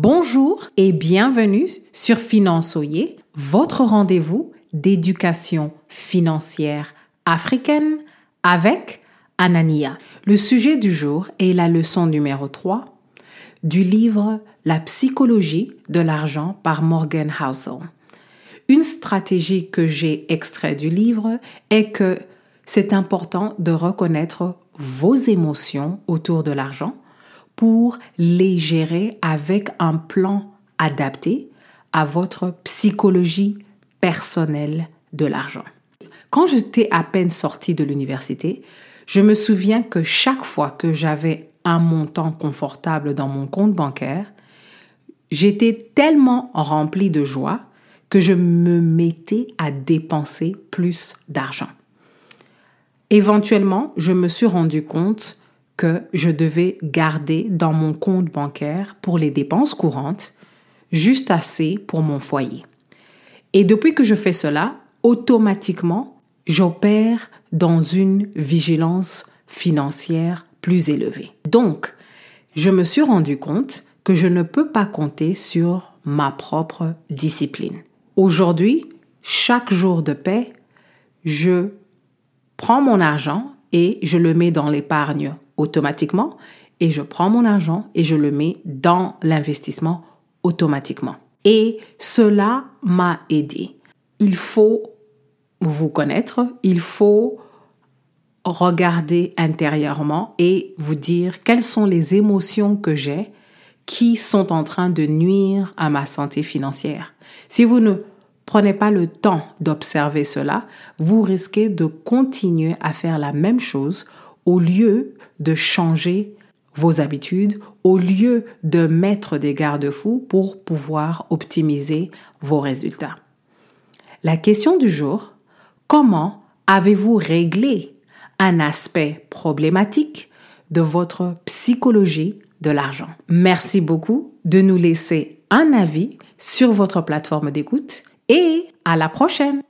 Bonjour et bienvenue sur Finançoyer, votre rendez-vous d'éducation financière africaine avec Anania. Le sujet du jour est la leçon numéro 3 du livre La psychologie de l'argent par Morgan Housel. Une stratégie que j'ai extrait du livre est que c'est important de reconnaître vos émotions autour de l'argent pour les gérer avec un plan adapté à votre psychologie personnelle de l'argent. Quand j'étais à peine sortie de l'université, je me souviens que chaque fois que j'avais un montant confortable dans mon compte bancaire, j'étais tellement remplie de joie que je me mettais à dépenser plus d'argent. Éventuellement, je me suis rendu compte que je devais garder dans mon compte bancaire pour les dépenses courantes juste assez pour mon foyer. Et depuis que je fais cela, automatiquement, j'opère dans une vigilance financière plus élevée. Donc, je me suis rendu compte que je ne peux pas compter sur ma propre discipline. Aujourd'hui, chaque jour de paix, je prends mon argent et je le mets dans l'épargne automatiquement et je prends mon argent et je le mets dans l'investissement automatiquement. Et cela m'a aidé. Il faut vous connaître, il faut regarder intérieurement et vous dire quelles sont les émotions que j'ai qui sont en train de nuire à ma santé financière. Si vous ne prenez pas le temps d'observer cela, vous risquez de continuer à faire la même chose au lieu de changer vos habitudes, au lieu de mettre des garde-fous pour pouvoir optimiser vos résultats. La question du jour, comment avez-vous réglé un aspect problématique de votre psychologie de l'argent? Merci beaucoup de nous laisser un avis sur votre plateforme d'écoute et à la prochaine